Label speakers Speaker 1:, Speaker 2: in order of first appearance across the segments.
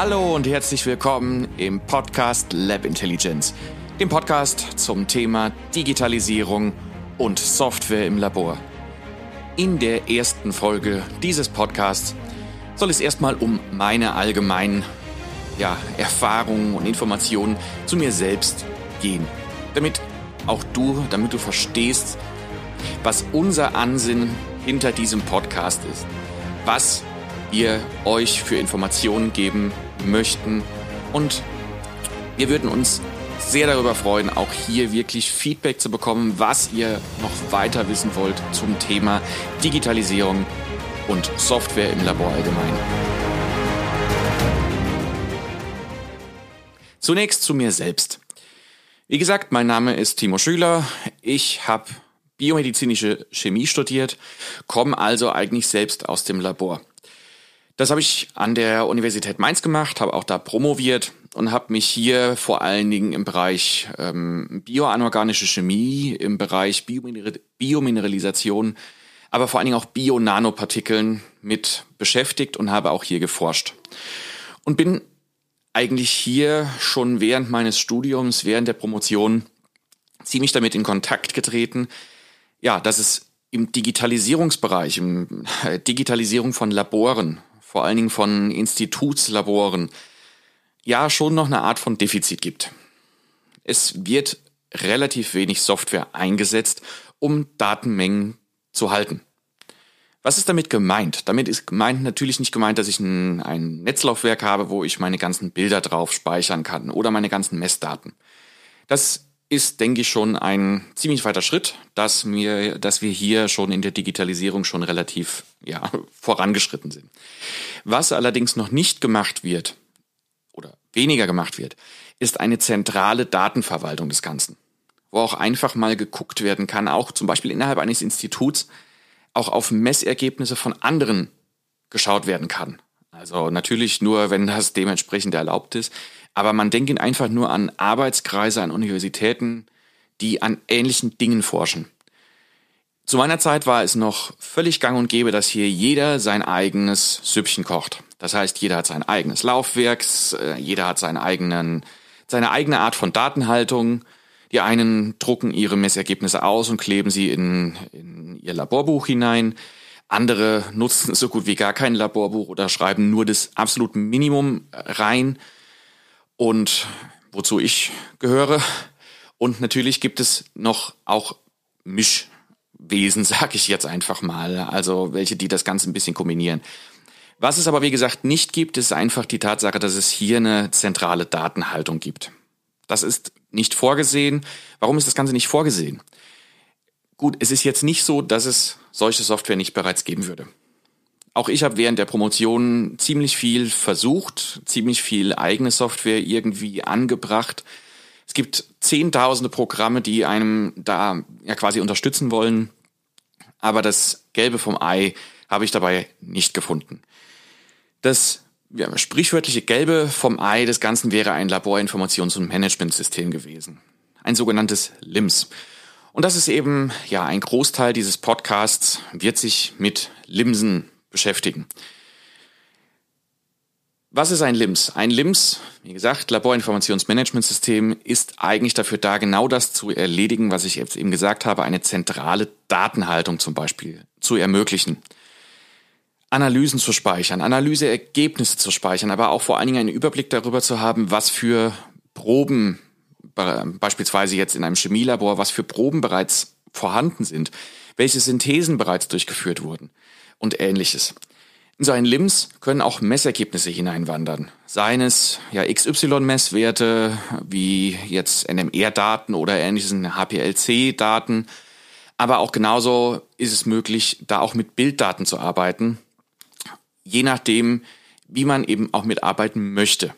Speaker 1: Hallo und herzlich willkommen im Podcast Lab Intelligence, dem Podcast zum Thema Digitalisierung und Software im Labor. In der ersten Folge dieses Podcasts soll es erstmal um meine allgemeinen ja, Erfahrungen und Informationen zu mir selbst gehen, damit auch du, damit du verstehst, was unser Ansinnen hinter diesem Podcast ist, was wir euch für Informationen geben möchten. Und wir würden uns sehr darüber freuen, auch hier wirklich Feedback zu bekommen, was ihr noch weiter wissen wollt zum Thema Digitalisierung und Software im Labor allgemein. Zunächst zu mir selbst. Wie gesagt, mein Name ist Timo Schüler. Ich habe biomedizinische Chemie studiert, komme also eigentlich selbst aus dem Labor. Das habe ich an der Universität Mainz gemacht, habe auch da promoviert und habe mich hier vor allen Dingen im Bereich ähm, bioanorganische Chemie, im Bereich Biomineral Biomineralisation, aber vor allen Dingen auch Bio-Nanopartikeln mit beschäftigt und habe auch hier geforscht. Und bin eigentlich hier schon während meines Studiums, während der Promotion ziemlich damit in Kontakt getreten, ja, dass es im Digitalisierungsbereich, im äh, Digitalisierung von Laboren, vor allen Dingen von Institutslaboren, ja schon noch eine Art von Defizit gibt. Es wird relativ wenig Software eingesetzt, um Datenmengen zu halten. Was ist damit gemeint? Damit ist gemeint natürlich nicht gemeint, dass ich ein, ein Netzlaufwerk habe, wo ich meine ganzen Bilder drauf speichern kann oder meine ganzen Messdaten. Das ist, denke ich, schon ein ziemlich weiter Schritt, dass wir, dass wir hier schon in der Digitalisierung schon relativ ja, vorangeschritten sind. Was allerdings noch nicht gemacht wird oder weniger gemacht wird, ist eine zentrale Datenverwaltung des Ganzen, wo auch einfach mal geguckt werden kann, auch zum Beispiel innerhalb eines Instituts, auch auf Messergebnisse von anderen geschaut werden kann. Also natürlich nur, wenn das dementsprechend erlaubt ist. Aber man denke einfach nur an Arbeitskreise, an Universitäten, die an ähnlichen Dingen forschen. Zu meiner Zeit war es noch völlig gang und gäbe, dass hier jeder sein eigenes Süppchen kocht. Das heißt, jeder hat sein eigenes Laufwerk, äh, jeder hat seinen eigenen, seine eigene Art von Datenhaltung. Die einen drucken ihre Messergebnisse aus und kleben sie in, in ihr Laborbuch hinein. Andere nutzen so gut wie gar kein Laborbuch oder schreiben nur das absolute Minimum rein und wozu ich gehöre. Und natürlich gibt es noch auch Mischwesen, sag ich jetzt einfach mal. Also welche, die das Ganze ein bisschen kombinieren. Was es aber, wie gesagt, nicht gibt, ist einfach die Tatsache, dass es hier eine zentrale Datenhaltung gibt. Das ist nicht vorgesehen. Warum ist das Ganze nicht vorgesehen? Gut, es ist jetzt nicht so, dass es solche Software nicht bereits geben würde. Auch ich habe während der Promotion ziemlich viel versucht, ziemlich viel eigene Software irgendwie angebracht. Es gibt zehntausende Programme, die einem da ja quasi unterstützen wollen. Aber das Gelbe vom Ei habe ich dabei nicht gefunden. Das ja, sprichwörtliche Gelbe vom Ei des Ganzen wäre ein Laborinformations- und Managementsystem gewesen. Ein sogenanntes LIMS. Und das ist eben, ja, ein Großteil dieses Podcasts wird sich mit LIMSen beschäftigen. Was ist ein LIMS? Ein LIMS, wie gesagt, Laborinformationsmanagementsystem, ist eigentlich dafür da, genau das zu erledigen, was ich jetzt eben gesagt habe, eine zentrale Datenhaltung zum Beispiel zu ermöglichen. Analysen zu speichern, Analyseergebnisse zu speichern, aber auch vor allen Dingen einen Überblick darüber zu haben, was für Proben, beispielsweise jetzt in einem Chemielabor, was für Proben bereits vorhanden sind, welche Synthesen bereits durchgeführt wurden und ähnliches. In so einen LIMS können auch Messergebnisse hineinwandern. Seien es ja XY-Messwerte wie jetzt NMR-Daten oder ähnlichen HPLC-Daten. Aber auch genauso ist es möglich, da auch mit Bilddaten zu arbeiten. Je nachdem, wie man eben auch mitarbeiten möchte.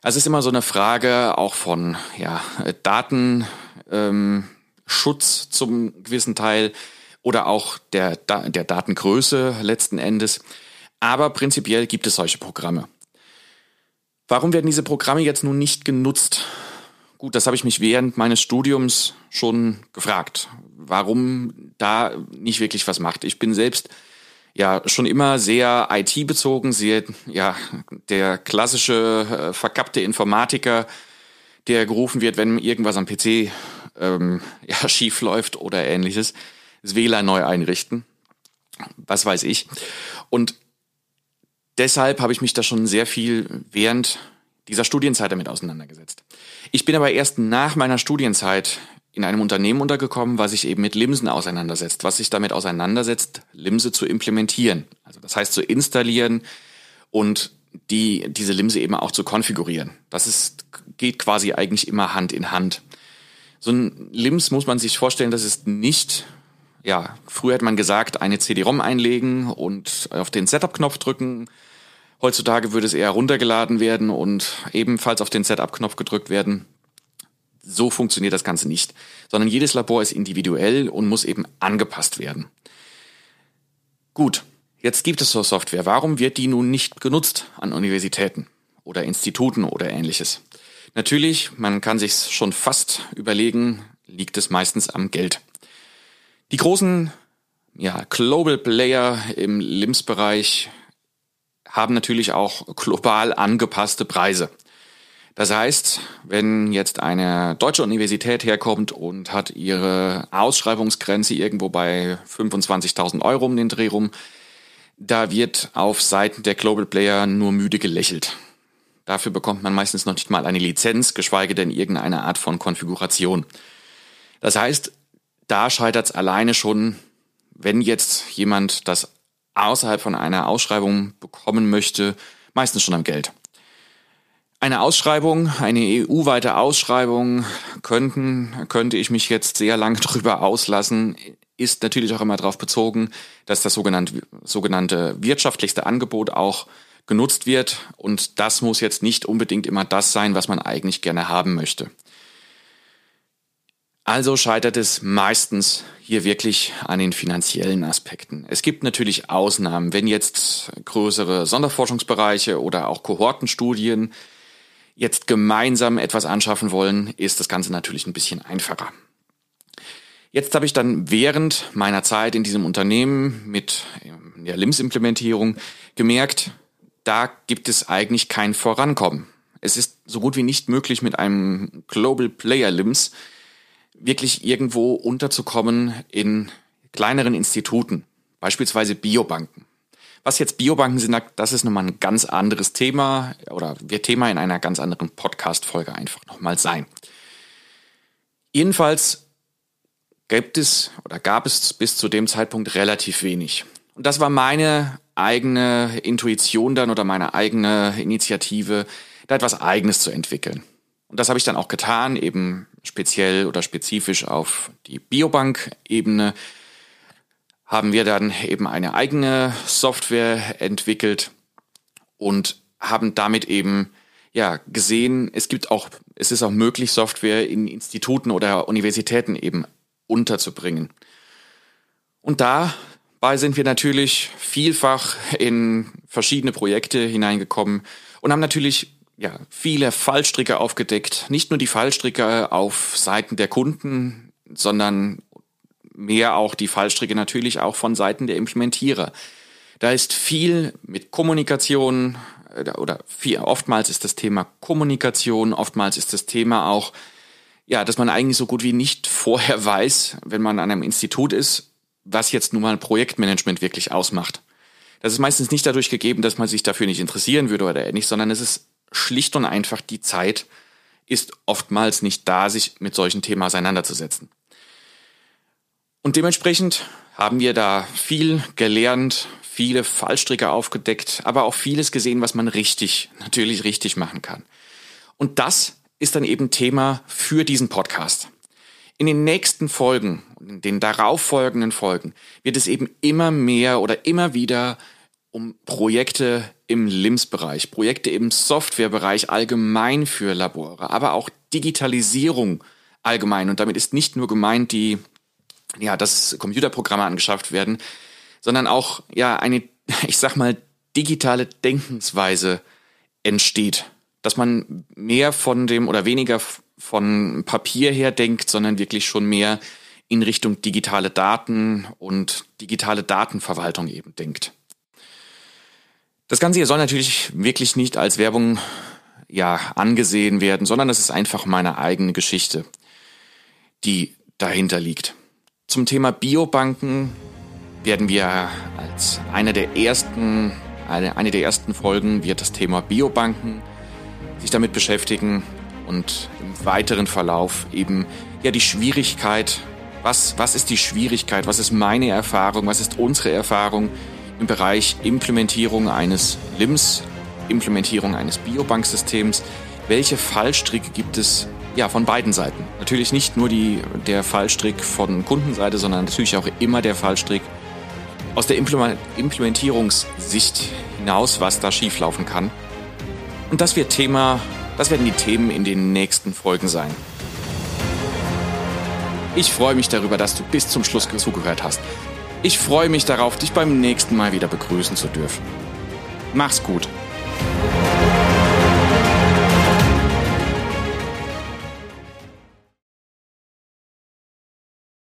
Speaker 1: Also es ist immer so eine Frage auch von ja, Datenschutz ähm, zum gewissen Teil oder auch der, der Datengröße letzten Endes. Aber prinzipiell gibt es solche Programme. Warum werden diese Programme jetzt nun nicht genutzt? Gut, das habe ich mich während meines Studiums schon gefragt. Warum da nicht wirklich was macht? Ich bin selbst ja schon immer sehr IT-bezogen, sehr ja der klassische äh, verkappte Informatiker, der gerufen wird, wenn irgendwas am PC ähm, ja, schief läuft oder ähnliches, das WLAN neu einrichten, was weiß ich. Und deshalb habe ich mich da schon sehr viel während dieser Studienzeit damit auseinandergesetzt. Ich bin aber erst nach meiner Studienzeit in einem Unternehmen untergekommen, was sich eben mit Limsen auseinandersetzt, was sich damit auseinandersetzt, Limse zu implementieren. Also das heißt zu installieren und die, diese Limse eben auch zu konfigurieren. Das ist, geht quasi eigentlich immer Hand in Hand. So ein LIMS muss man sich vorstellen, das ist nicht, ja, früher hat man gesagt, eine CD-ROM einlegen und auf den Setup-Knopf drücken. Heutzutage würde es eher runtergeladen werden und ebenfalls auf den Setup-Knopf gedrückt werden. So funktioniert das Ganze nicht, sondern jedes Labor ist individuell und muss eben angepasst werden. Gut, jetzt gibt es so Software. Warum wird die nun nicht genutzt an Universitäten oder Instituten oder ähnliches? Natürlich, man kann sich schon fast überlegen, liegt es meistens am Geld. Die großen ja, Global Player im LIMS-Bereich haben natürlich auch global angepasste Preise. Das heißt, wenn jetzt eine deutsche Universität herkommt und hat ihre Ausschreibungsgrenze irgendwo bei 25.000 Euro um den Dreh rum, da wird auf Seiten der Global Player nur müde gelächelt. Dafür bekommt man meistens noch nicht mal eine Lizenz, geschweige denn irgendeine Art von Konfiguration. Das heißt, da scheitert es alleine schon, wenn jetzt jemand das außerhalb von einer Ausschreibung bekommen möchte, meistens schon am Geld. Eine Ausschreibung, eine EU-weite Ausschreibung könnten, könnte ich mich jetzt sehr lang drüber auslassen, ist natürlich auch immer darauf bezogen, dass das sogenannte, sogenannte wirtschaftlichste Angebot auch genutzt wird und das muss jetzt nicht unbedingt immer das sein, was man eigentlich gerne haben möchte. Also scheitert es meistens hier wirklich an den finanziellen Aspekten. Es gibt natürlich Ausnahmen, wenn jetzt größere Sonderforschungsbereiche oder auch Kohortenstudien jetzt gemeinsam etwas anschaffen wollen, ist das Ganze natürlich ein bisschen einfacher. Jetzt habe ich dann während meiner Zeit in diesem Unternehmen mit der LIMS-Implementierung gemerkt, da gibt es eigentlich kein Vorankommen. Es ist so gut wie nicht möglich, mit einem Global Player LIMS wirklich irgendwo unterzukommen in kleineren Instituten, beispielsweise Biobanken. Was jetzt Biobanken sind, das ist nochmal ein ganz anderes Thema oder wird Thema in einer ganz anderen Podcast-Folge einfach nochmal sein. Jedenfalls gibt es oder gab es bis zu dem Zeitpunkt relativ wenig. Und das war meine eigene Intuition dann oder meine eigene Initiative, da etwas Eigenes zu entwickeln. Und das habe ich dann auch getan, eben speziell oder spezifisch auf die Biobank-Ebene haben wir dann eben eine eigene Software entwickelt und haben damit eben ja gesehen, es gibt auch, es ist auch möglich, Software in Instituten oder Universitäten eben unterzubringen. Und dabei sind wir natürlich vielfach in verschiedene Projekte hineingekommen und haben natürlich ja, viele Fallstricke aufgedeckt. Nicht nur die Fallstricke auf Seiten der Kunden, sondern mehr auch die Fallstricke natürlich auch von Seiten der Implementierer. Da ist viel mit Kommunikation äh, oder viel, oftmals ist das Thema Kommunikation, oftmals ist das Thema auch, ja, dass man eigentlich so gut wie nicht vorher weiß, wenn man an einem Institut ist, was jetzt nun mal Projektmanagement wirklich ausmacht. Das ist meistens nicht dadurch gegeben, dass man sich dafür nicht interessieren würde oder ähnlich, sondern es ist schlicht und einfach die Zeit ist oftmals nicht da, sich mit solchen Themen auseinanderzusetzen. Und dementsprechend haben wir da viel gelernt, viele Fallstricke aufgedeckt, aber auch vieles gesehen, was man richtig, natürlich richtig machen kann. Und das ist dann eben Thema für diesen Podcast. In den nächsten Folgen, in den darauffolgenden Folgen, wird es eben immer mehr oder immer wieder um Projekte im LIMS-Bereich, Projekte im Softwarebereich allgemein für Labore, aber auch Digitalisierung allgemein. Und damit ist nicht nur gemeint die ja, dass Computerprogramme angeschafft werden, sondern auch ja eine, ich sag mal, digitale Denkensweise entsteht. Dass man mehr von dem oder weniger von Papier her denkt, sondern wirklich schon mehr in Richtung digitale Daten und digitale Datenverwaltung eben denkt. Das Ganze hier soll natürlich wirklich nicht als Werbung ja angesehen werden, sondern es ist einfach meine eigene Geschichte, die dahinter liegt. Zum Thema Biobanken werden wir als eine der ersten, eine, eine der ersten Folgen wird das Thema Biobanken sich damit beschäftigen und im weiteren Verlauf eben ja die Schwierigkeit, was, was ist die Schwierigkeit, was ist meine Erfahrung, was ist unsere Erfahrung im Bereich Implementierung eines LIMS, Implementierung eines Biobanksystems, welche Fallstricke gibt es ja von beiden Seiten. Natürlich nicht nur die, der Fallstrick von Kundenseite, sondern natürlich auch immer der Fallstrick aus der Implementierungssicht hinaus, was da schieflaufen kann. Und das wird Thema, das werden die Themen in den nächsten Folgen sein. Ich freue mich darüber, dass du bis zum Schluss zugehört hast. Ich freue mich darauf, dich beim nächsten Mal wieder begrüßen zu dürfen. Mach's gut.